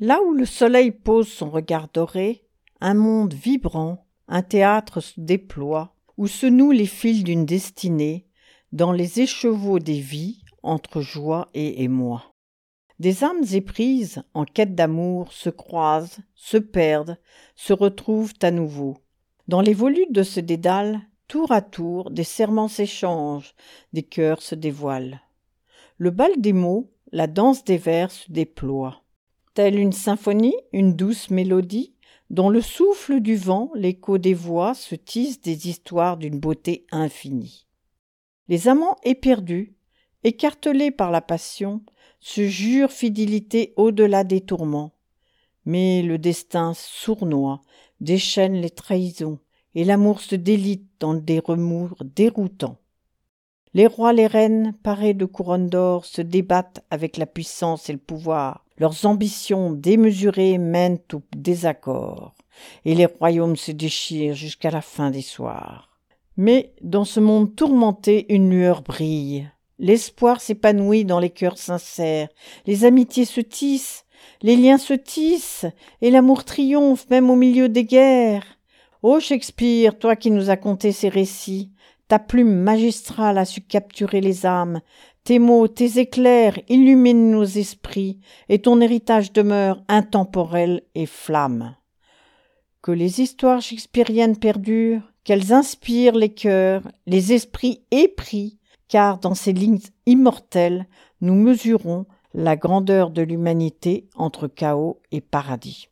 Là où le soleil pose son regard doré, un monde vibrant, un théâtre se déploie, où se nouent les fils d'une destinée, dans les écheveaux des vies, entre joie et émoi. Des âmes éprises, en quête d'amour, se croisent, se perdent, se retrouvent à nouveau. Dans les volutes de ce dédale, tour à tour, des serments s'échangent, des cœurs se dévoilent. Le bal des mots, la danse des vers se déploie. Telle une symphonie, une douce mélodie, dont le souffle du vent, l'écho des voix se tissent des histoires d'une beauté infinie. Les amants éperdus, écartelés par la passion, se jurent fidélité au-delà des tourments. Mais le destin sournois déchaîne les trahisons, et l'amour se délite dans des remous déroutants. Les rois, les reines, parés de couronnes d'or, se débattent avec la puissance et le pouvoir. Leurs ambitions démesurées mènent au désaccord, et les royaumes se déchirent jusqu'à la fin des soirs. Mais dans ce monde tourmenté, une lueur brille. L'espoir s'épanouit dans les cœurs sincères, les amitiés se tissent, les liens se tissent, et l'amour triomphe même au milieu des guerres. Ô Shakespeare, toi qui nous as conté ces récits, ta plume magistrale a su capturer les âmes, tes mots, tes éclairs illuminent nos esprits, et ton héritage demeure intemporel et flamme. Que les histoires shakespeariennes perdurent, qu'elles inspirent les cœurs, les esprits épris, car dans ces lignes immortelles, nous mesurons la grandeur de l'humanité entre chaos et paradis.